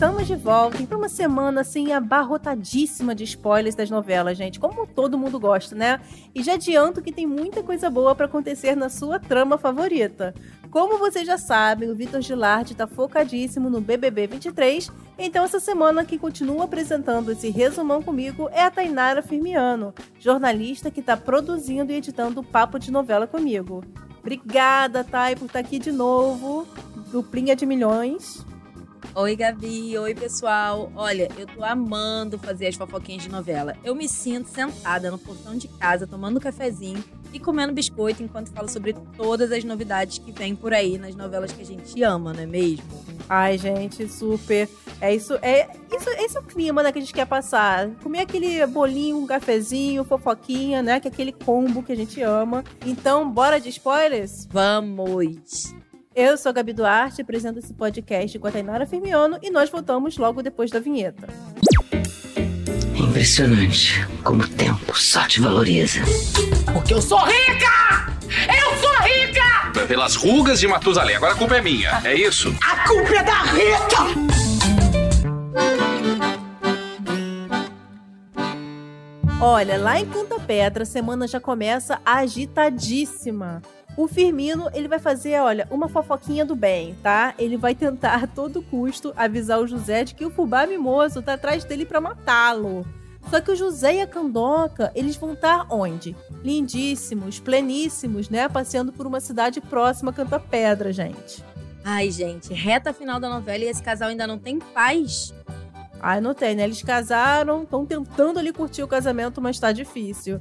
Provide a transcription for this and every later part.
Estamos de volta para uma semana assim abarrotadíssima de spoilers das novelas, gente, como todo mundo gosta, né? E já adianto que tem muita coisa boa para acontecer na sua trama favorita. Como vocês já sabem, o Vitor Gilardi está focadíssimo no BBB 23, então essa semana quem continua apresentando esse resumão comigo é a Tainara Firmiano, jornalista que está produzindo e editando o Papo de Novela comigo. Obrigada, Thay, por estar tá aqui de novo. Duplinha de milhões. Oi, Gabi. Oi, pessoal. Olha, eu tô amando fazer as fofoquinhas de novela. Eu me sinto sentada no portão de casa, tomando um cafezinho e comendo biscoito enquanto falo sobre todas as novidades que vêm por aí nas novelas que a gente ama, não é mesmo? Ai, gente, super. É isso, é isso, esse é o clima né, que a gente quer passar. Comer aquele bolinho, um cafezinho, fofoquinha, né? Que é aquele combo que a gente ama. Então, bora de spoilers? Vamos! Eu sou a Gabi Duarte, apresento esse podcast com a Tainara Firmiano e nós voltamos logo depois da vinheta. É impressionante como o tempo só te valoriza. Porque eu sou rica! Eu sou rica! Pelas rugas de Matusalém, agora a culpa é minha, é isso? A culpa é da Rita! Olha, lá em Canta Pedra, a semana já começa agitadíssima. O Firmino, ele vai fazer, olha, uma fofoquinha do bem, tá? Ele vai tentar a todo custo avisar o José de que o fubá mimoso tá atrás dele para matá-lo. Só que o José e a Candoca, eles vão estar onde? Lindíssimos, pleníssimos, né? Passeando por uma cidade próxima a Canta Pedra, gente. Ai, gente, reta final da novela e esse casal ainda não tem paz. Ai, não tem, né? Eles casaram, estão tentando ali curtir o casamento, mas tá difícil.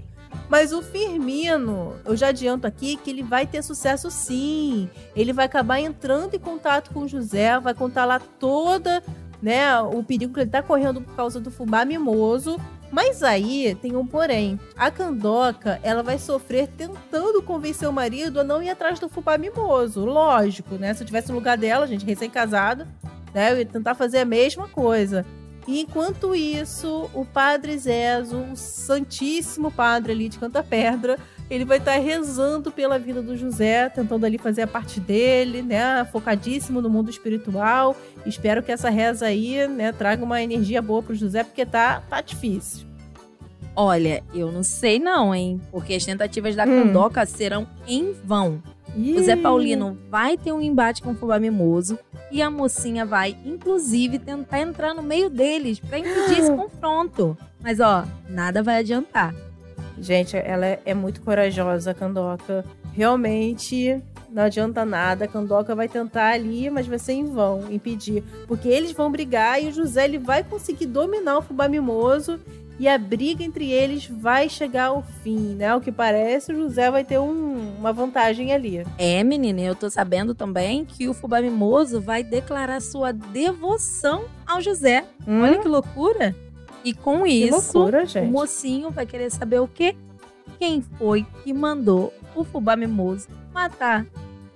Mas o Firmino, eu já adianto aqui que ele vai ter sucesso sim. Ele vai acabar entrando em contato com o José, vai contar lá toda, né, o perigo que ele tá correndo por causa do fubá mimoso. Mas aí tem um porém. A Candoca, ela vai sofrer tentando convencer o marido a não ir atrás do fubá mimoso. Lógico, né? Se eu tivesse no lugar dela, gente, recém-casada, né, eu ia tentar fazer a mesma coisa. E enquanto isso, o Padre Zezo, o Santíssimo Padre ali de Canta Pedra, ele vai estar tá rezando pela vida do José, tentando ali fazer a parte dele, né? Focadíssimo no mundo espiritual. Espero que essa reza aí, né, traga uma energia boa pro José, porque tá, tá difícil. Olha, eu não sei não, hein? Porque as tentativas da hum. Candoca serão em vão. O Zé Paulino vai ter um embate com o fubá mimoso e a mocinha vai, inclusive, tentar entrar no meio deles para impedir esse confronto. Mas ó, nada vai adiantar. Gente, ela é, é muito corajosa, a Candoca. Realmente não adianta nada. A Candoca vai tentar ali, mas vai ser em vão impedir. Porque eles vão brigar e o José ele vai conseguir dominar o fubá mimoso e a briga entre eles vai chegar ao fim, né? O que parece, o José vai ter um, uma vantagem ali. É, menina, eu tô sabendo também que o Fubá Mimoso vai declarar sua devoção ao José. Hum? Olha que loucura! E com que isso, loucura, o mocinho vai querer saber o quê? Quem foi que mandou o Fubá Mimoso matar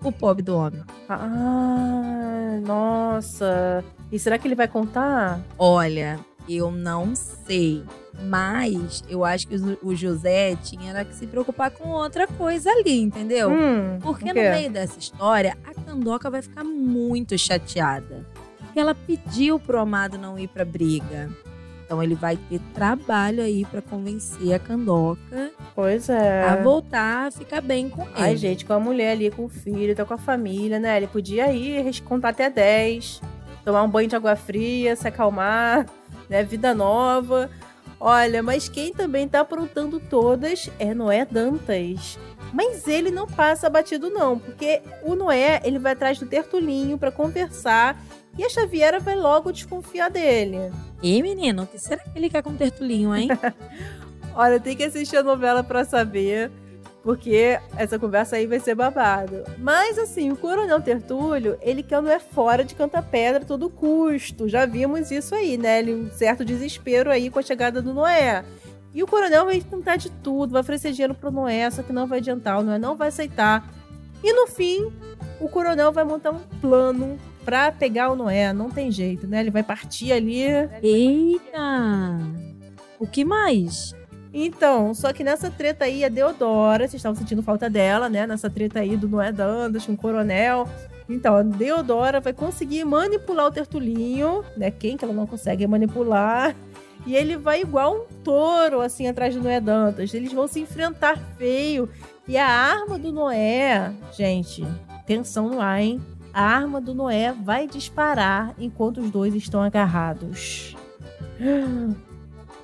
o pobre do homem? Ah, nossa! E será que ele vai contar? Olha, eu não sei. Mas eu acho que o José tinha que se preocupar com outra coisa ali, entendeu? Hum, Porque no meio dessa história, a Candoca vai ficar muito chateada. Porque ela pediu pro amado não ir pra briga. Então ele vai ter trabalho aí para convencer a Candoca. Pois é. A voltar a ficar bem com ele. Ai, gente, com a mulher ali, com o filho, tá com a família, né? Ele podia ir contar até 10, tomar um banho de água fria, se acalmar, né? Vida nova. Olha, mas quem também tá aprontando todas é Noé Dantas. Mas ele não passa batido não, porque o Noé, ele vai atrás do Tertulinho para conversar e a Xaviera vai logo desconfiar dele. E menino, o que será que ele quer com o Tertulinho, hein? Olha, tem que assistir a novela para saber porque essa conversa aí vai ser babado. Mas assim, o Coronel Tertúlio, ele quer é fora de Canta Pedra a todo custo. Já vimos isso aí, né? Ele, um certo desespero aí com a chegada do Noé. E o Coronel vai tentar de tudo, vai oferecer dinheiro pro Noé, só que não vai adiantar, o Noé não vai aceitar. E no fim, o Coronel vai montar um plano pra pegar o Noé. Não tem jeito, né? Ele vai partir ali. Eita! O que mais? Então, só que nessa treta aí, a Deodora, vocês estavam sentindo falta dela, né? Nessa treta aí do Noé Dandas com o Coronel. Então, a Deodora vai conseguir manipular o Tertulinho, né? Quem que ela não consegue manipular? E ele vai igual um touro, assim, atrás do Noé Dantas. Eles vão se enfrentar feio. E a arma do Noé, gente, atenção no ar, hein? A arma do Noé vai disparar enquanto os dois estão agarrados.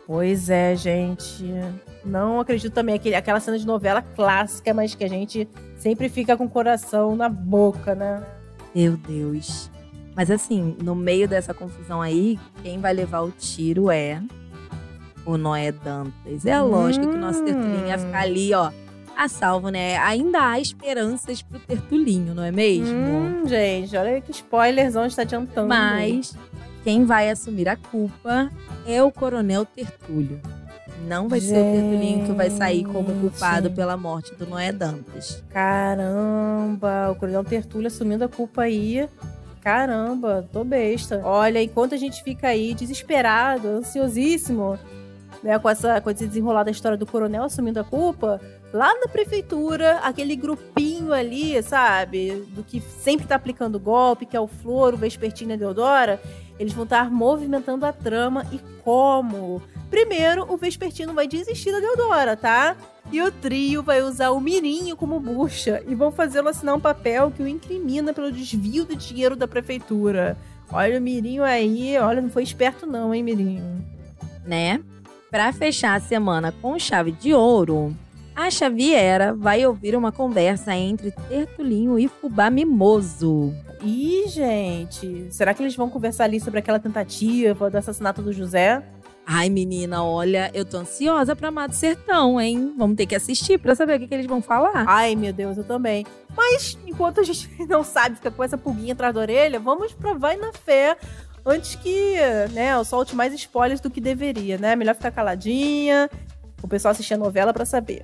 Pois é, gente. Não acredito também aquele, aquela cena de novela clássica, mas que a gente sempre fica com o coração na boca, né? Meu Deus. Mas assim, no meio dessa confusão aí, quem vai levar o tiro é o Noé Dantas. É lógico hum. que o nosso Tertulinho ia ficar ali, ó, a salvo, né? Ainda há esperanças pro Tertulinho, não é mesmo? Hum, gente, olha que spoilerzão está adiantando. Mas quem vai assumir a culpa é o Coronel Tertúlio. Não vai Gente. ser o Tertulinho que vai sair como culpado pela morte do Noé Dantas. Caramba, o Coronel Tertúlio assumindo a culpa aí. Caramba, tô besta. Olha, enquanto a gente fica aí desesperado, ansiosíssimo, né, com essa com esse desenrolar da história do coronel assumindo a culpa, lá na prefeitura, aquele grupinho ali, sabe, do que sempre tá aplicando golpe, que é o Floro, o Vespertina e a Deodora, eles vão estar movimentando a trama e como? Primeiro, o Vespertino vai desistir da Deodora, tá? E o trio vai usar o Mirinho como bucha e vão fazê-lo assinar um papel que o incrimina pelo desvio do dinheiro da prefeitura. Olha o Mirinho aí, olha, não foi esperto não, hein, Mirinho? Né? Para fechar a semana com chave de ouro, a Xaviera vai ouvir uma conversa entre Tertulinho e Fubá Mimoso. Ih, gente, será que eles vão conversar ali sobre aquela tentativa do assassinato do José? Ai, menina, olha, eu tô ansiosa pra Mato Sertão, hein? Vamos ter que assistir pra saber o que, que eles vão falar. Ai, meu Deus, eu também. Mas, enquanto a gente não sabe, fica com essa pulguinha atrás da orelha, vamos pra Vai na Fé antes que, né, eu solte mais spoilers do que deveria, né? Melhor ficar caladinha, o pessoal assistir a novela para saber.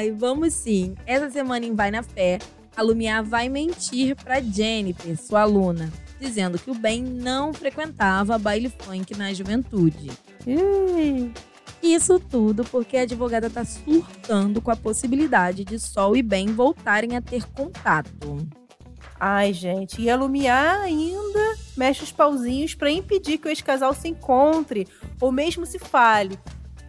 Ai, vamos sim. Essa semana em Vai na Fé, a Lumiar vai mentir para Jennifer, sua aluna, dizendo que o Ben não frequentava baile funk na juventude. Isso tudo porque a advogada está surtando com a possibilidade de Sol e Ben voltarem a ter contato. Ai, gente, e a Lumiar ainda mexe os pauzinhos para impedir que esse casal se encontre ou mesmo se fale.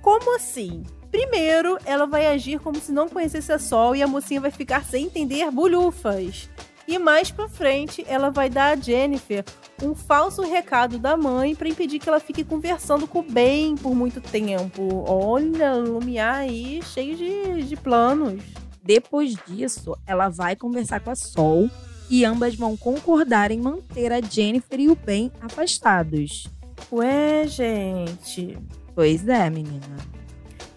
Como assim? Primeiro, ela vai agir como se não conhecesse a Sol e a mocinha vai ficar sem entender bolhufas. E mais pra frente, ela vai dar a Jennifer um falso recado da mãe para impedir que ela fique conversando com o Ben por muito tempo. Olha, Lumiar aí cheio de, de planos. Depois disso, ela vai conversar com a Sol e ambas vão concordar em manter a Jennifer e o Ben afastados. Ué, gente. Pois é, menina.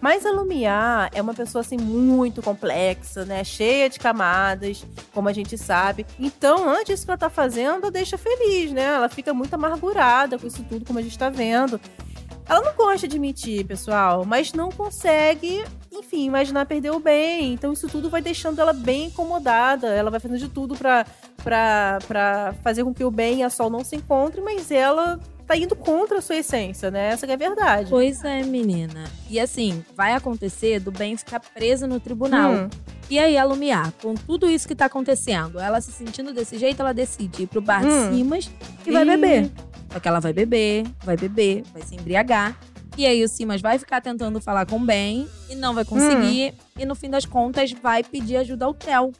Mas a Lumiar é uma pessoa assim muito complexa, né? Cheia de camadas, como a gente sabe. Então, antes que ela tá fazendo, deixa feliz, né? Ela fica muito amargurada com isso tudo, como a gente tá vendo. Ela não gosta de mentir, pessoal, mas não consegue, enfim, imaginar perder o bem. Então isso tudo vai deixando ela bem incomodada. Ela vai fazendo de tudo para fazer com que o bem e a Sol não se encontrem, mas ela tá indo contra a sua essência, né? Essa é a verdade. Pois é, menina. E assim, vai acontecer do bem ficar presa no tribunal. Hum. E aí, a Lumiar, com tudo isso que tá acontecendo, ela se sentindo desse jeito, ela decide ir pro bar hum. de Simas e vai beber. Só que ela vai beber, vai beber, vai se embriagar. E aí o Simas vai ficar tentando falar com o Ben e não vai conseguir. Hum. E no fim das contas vai pedir ajuda ao Theo.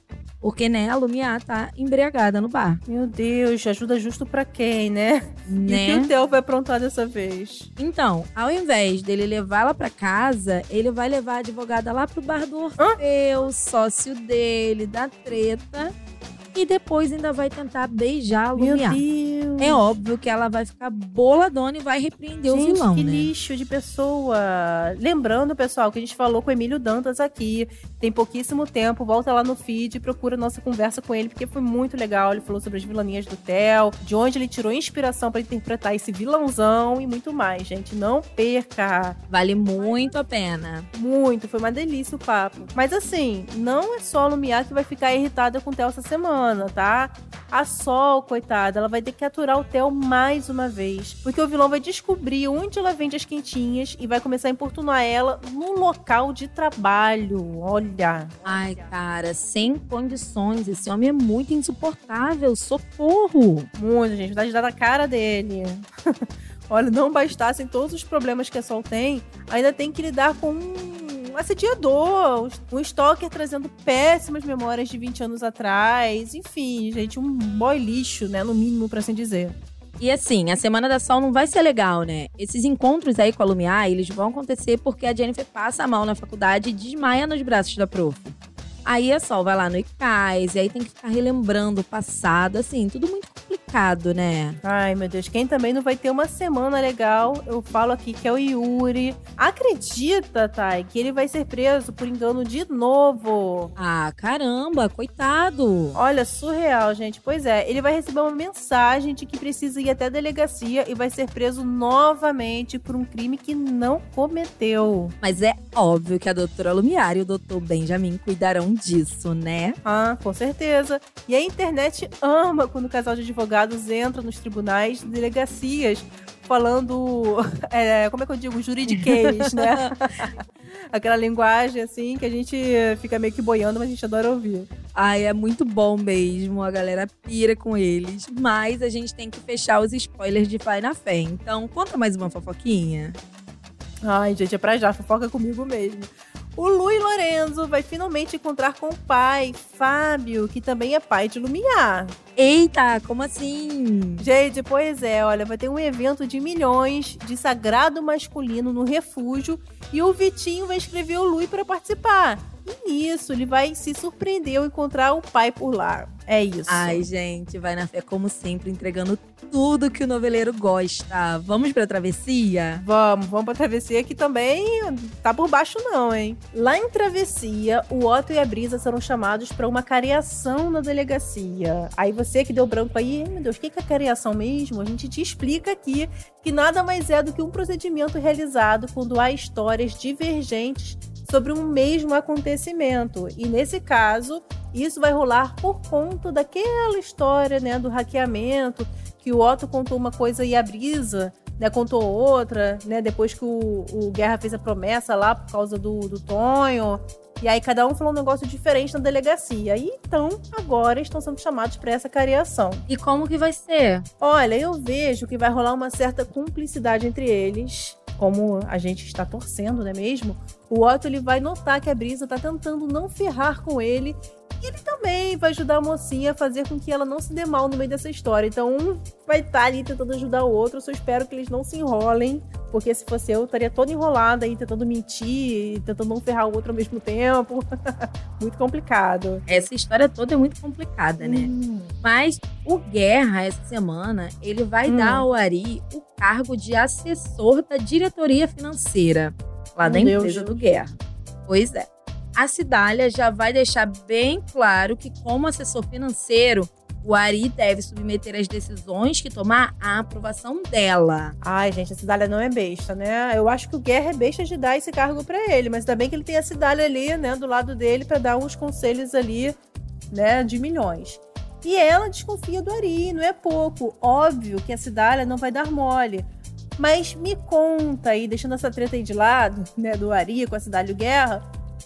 Porque, né, a Lumiar tá embriagada no bar. Meu Deus, ajuda justo pra quem, né? né? E o que o Theo vai aprontar dessa vez? Então, ao invés dele levá-la pra casa, ele vai levar a advogada lá pro bar do Orfeu, Hã? sócio dele, da treta. E depois ainda vai tentar beijar a Lumiar. É óbvio que ela vai ficar boladona e vai repreender gente, o vilão, que né? lixo de pessoa. Lembrando, pessoal, que a gente falou com o Emílio Dantas aqui, tem pouquíssimo tempo, volta lá no feed e procura nossa conversa com ele, porque foi muito legal. Ele falou sobre as vilanias do Theo, de onde ele tirou inspiração para interpretar esse vilãozão e muito mais, gente. Não perca. Vale muito a pena. Muito, foi uma delícia o papo. Mas assim, não é só a Lumiar que vai ficar irritada com o Theo essa semana, tá? A Sol, coitada, ela vai ter que aturar o Theo mais uma vez. Porque o vilão vai descobrir onde ela vende as quentinhas e vai começar a importunar ela no local de trabalho. Olha. Ai, cara, sem condições. Esse homem é muito insuportável. Socorro! Muito, gente. Dá de dar na cara dele. Olha, não bastassem todos os problemas que a Sol tem, ainda tem que lidar com um assediador, um stalker trazendo péssimas memórias de 20 anos atrás. Enfim, gente, um boy lixo, né? No mínimo, para assim dizer. E assim, a Semana da Sol não vai ser legal, né? Esses encontros aí com a Lumiar, eles vão acontecer porque a Jennifer passa mal na faculdade e desmaia nos braços da prof. Aí a Sol vai lá no ICAIS, e aí tem que ficar relembrando o passado, assim, tudo muito complicado, né? Ai, meu Deus, quem também não vai ter uma semana legal, eu falo aqui que é o Yuri. Acredita, Thay, que ele vai ser preso por engano de novo. Ah, caramba, coitado. Olha, surreal, gente. Pois é, ele vai receber uma mensagem de que precisa ir até a delegacia e vai ser preso novamente por um crime que não cometeu. Mas é óbvio que a doutora Lumiar e o doutor Benjamin cuidarão disso, né? Ah, com certeza. E a internet ama quando o casal de advogados entra nos tribunais delegacias falando, é, como é que eu digo, juridiquês, né? Aquela linguagem, assim, que a gente fica meio que boiando, mas a gente adora ouvir. Ai, é muito bom mesmo, a galera pira com eles. Mas a gente tem que fechar os spoilers de Pai na Fé. Então, conta mais uma fofoquinha. Ai, gente, é pra já, fofoca comigo mesmo. O Luiz Lorenzo vai finalmente encontrar com o pai, Fábio, que também é pai de Lumiar. Eita, como assim? Gente, pois é, olha, vai ter um evento de milhões de sagrado masculino no refúgio e o Vitinho vai escrever o Lui para participar. E nisso, ele vai se surpreender ao encontrar o pai por lá. É isso. Ai, gente, vai na fé como sempre, entregando tudo que o noveleiro gosta. Vamos pra travessia? Vamos, vamos pra travessia que também tá por baixo não, hein? Lá em Travessia, o Otto e a Brisa serão chamados para uma cariação na delegacia. Aí você que deu branco aí, meu Deus, o que é cariação mesmo? A gente te explica aqui que nada mais é do que um procedimento realizado quando há histórias divergentes sobre um mesmo acontecimento. E nesse caso, isso vai rolar por conta daquela história, né, do hackeamento, que o Otto contou uma coisa e a Brisa, né, contou outra, né, depois que o, o Guerra fez a promessa lá por causa do, do Tonho. E aí cada um falou um negócio diferente na delegacia. E então, agora estão sendo chamados para essa cariação. E como que vai ser? Olha, eu vejo que vai rolar uma certa cumplicidade entre eles como a gente está torcendo, não é mesmo? O Otto ele vai notar que a Brisa está tentando não ferrar com ele e ele também vai ajudar a mocinha a fazer com que ela não se dê mal no meio dessa história. Então, um vai estar tá ali tentando ajudar o outro. Eu só espero que eles não se enrolem, porque se fosse eu, eu estaria toda enrolada aí, tentando mentir, tentando não ferrar o outro ao mesmo tempo. muito complicado. Essa história toda é muito complicada, né? Hum. Mas o Guerra, essa semana, ele vai hum. dar ao Ari o cargo de assessor da diretoria financeira lá Meu da empresa Deus. do Guerra. Pois é a Cidália já vai deixar bem claro que, como assessor financeiro, o Ari deve submeter as decisões que tomar à aprovação dela. Ai, gente, a Cidália não é besta, né? Eu acho que o Guerra é besta de dar esse cargo para ele, mas ainda bem que ele tem a Cidália ali, né, do lado dele para dar uns conselhos ali, né, de milhões. E ela desconfia do Ari, não é pouco. Óbvio que a Cidália não vai dar mole. Mas me conta aí, deixando essa treta aí de lado, né, do Ari com a e o Guerra,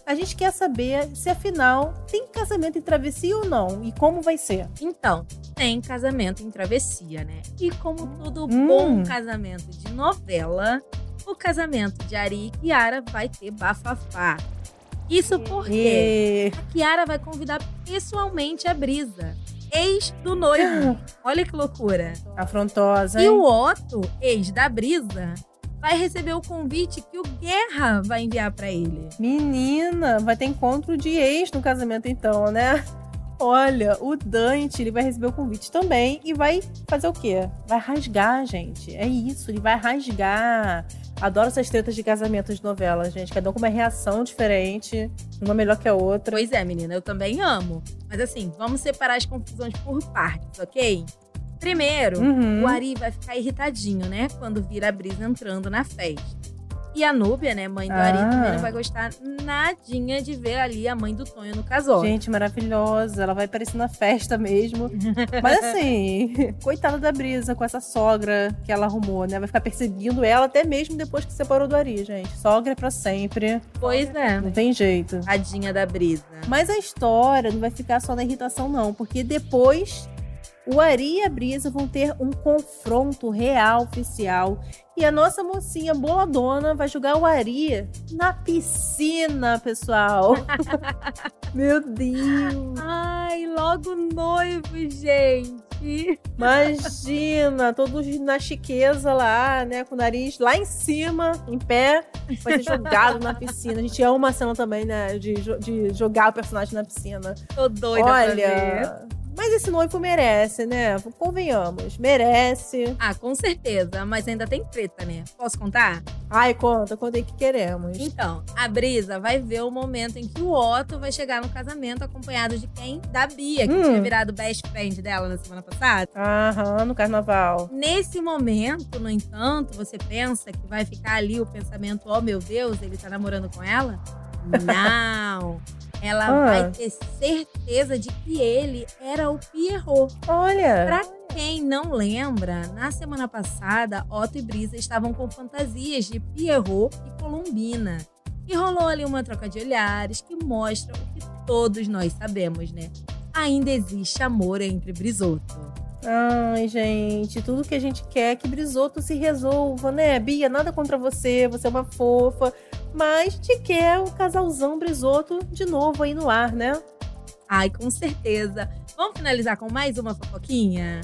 a gente quer saber se afinal tem casamento em travessia ou não e como vai ser. Então, tem casamento em travessia, né? E como todo hum. bom casamento de novela, o casamento de Ari e Kiara vai ter bafafá. Isso porque e... a Kiara vai convidar pessoalmente a Brisa, ex do noivo. Olha que loucura. Afrontosa. Hein? E o Otto, ex da Brisa, vai receber o convite que o Guerra vai enviar para ele. Menina, vai ter encontro de ex no casamento então, né? Olha, o Dante, ele vai receber o convite também e vai fazer o quê? Vai rasgar, gente. É isso, ele vai rasgar. Adoro essas tretas de casamento de novela, gente. Cada um com uma reação diferente, uma melhor que a outra. Pois é, menina, eu também amo. Mas assim, vamos separar as confusões por partes, ok? Primeiro, uhum. o Ari vai ficar irritadinho, né? Quando vira a Brisa entrando na festa. E a Núbia, né, mãe do ah. Ari, também não vai gostar nadinha de ver ali a mãe do Tonho no casório. Gente, maravilhosa. Ela vai aparecer na festa mesmo. Mas assim, coitada da Brisa com essa sogra que ela arrumou, né? Vai ficar perseguindo ela até mesmo depois que separou do Ari, gente. Sogra é pra sempre. Pois é. Não tem jeito. Tadinha da Brisa. Mas a história não vai ficar só na irritação, não. Porque depois o Ari e a Brisa vão ter um confronto real oficial e a nossa mocinha boladona vai jogar o Ari na piscina, pessoal. Meu Deus. Ai, logo noivo, gente. Imagina, todos na chiqueza lá, né? Com o nariz lá em cima, em pé, vai ser jogado na piscina. A gente ama uma cena também, né? De, de jogar o personagem na piscina. Tô doida Olha, mas esse noivo merece, né? Convenhamos, merece. Ah, com certeza. Mas ainda tem treta, né? Posso contar? Ai, conta, contei que queremos. Então, a Brisa vai ver o momento em que o Otto vai chegar no casamento acompanhado de quem? Da Bia, que hum. tinha virado best friend dela na semana passada. Aham, no carnaval. Nesse momento, no entanto, você pensa que vai ficar ali o pensamento: oh meu Deus, ele tá namorando com ela? Não! Ela ah. vai ter certeza de que ele era o Pierrot. Olha! Pra quem não lembra, na semana passada, Otto e Brisa estavam com fantasias de Pierrot e Colombina. E rolou ali uma troca de olhares que mostra o que todos nós sabemos, né? Ainda existe amor entre Brisoto. Ai, gente, tudo que a gente quer é que Brisoto se resolva, né? Bia, nada contra você, você é uma fofa, mas te quer o casalzão Brisoto de novo aí no ar, né? Ai, com certeza. Vamos finalizar com mais uma fofoquinha?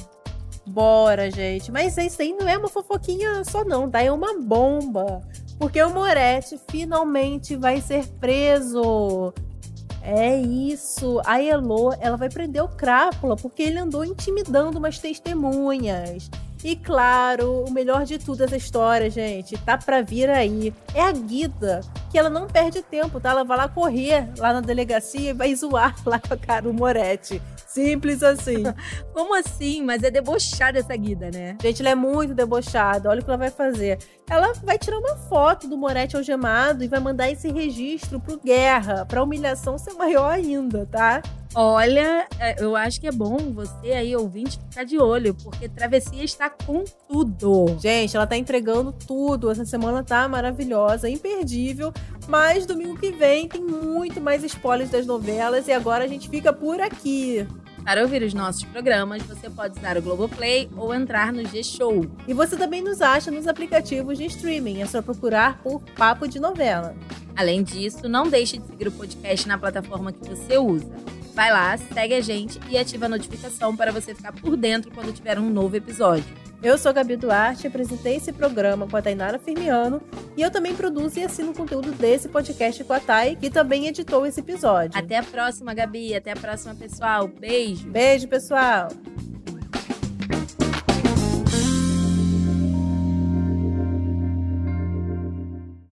Bora, gente. Mas isso aí não é uma fofoquinha só não, tá? É uma bomba. Porque o Moretti finalmente vai ser preso. É isso. A Elo, ela vai prender o Crápula porque ele andou intimidando umas testemunhas. E claro, o melhor de tudo essa história, gente, tá pra vir aí. É a Guida, que ela não perde tempo, tá? Ela vai lá correr lá na delegacia e vai zoar lá com a cara o Moretti. Simples assim. Como assim? Mas é debochada essa Guida, né? Gente, ela é muito debochada. Olha o que ela vai fazer. Ela vai tirar uma foto do Moretti algemado e vai mandar esse registro pro Guerra, pra humilhação ser maior ainda, tá? Olha, é, eu acho que é bom você aí, ouvinte, ficar de olho, porque Travessia está com tudo. Gente, ela tá entregando tudo. Essa semana tá maravilhosa, imperdível. Mas domingo que vem tem muito mais spoilers das novelas e agora a gente fica por aqui. Para ouvir os nossos programas, você pode usar o Globoplay ou entrar no G-Show. E você também nos acha nos aplicativos de streaming, é só procurar por Papo de Novela. Além disso, não deixe de seguir o podcast na plataforma que você usa. Vai lá, segue a gente e ativa a notificação para você ficar por dentro quando tiver um novo episódio. Eu sou Gabi Duarte, apresentei esse programa com a Tainara Firmiano e eu também produzo e assino o conteúdo desse podcast com a Thay, que também editou esse episódio. Até a próxima, Gabi. Até a próxima, pessoal. Beijo. Beijo, pessoal.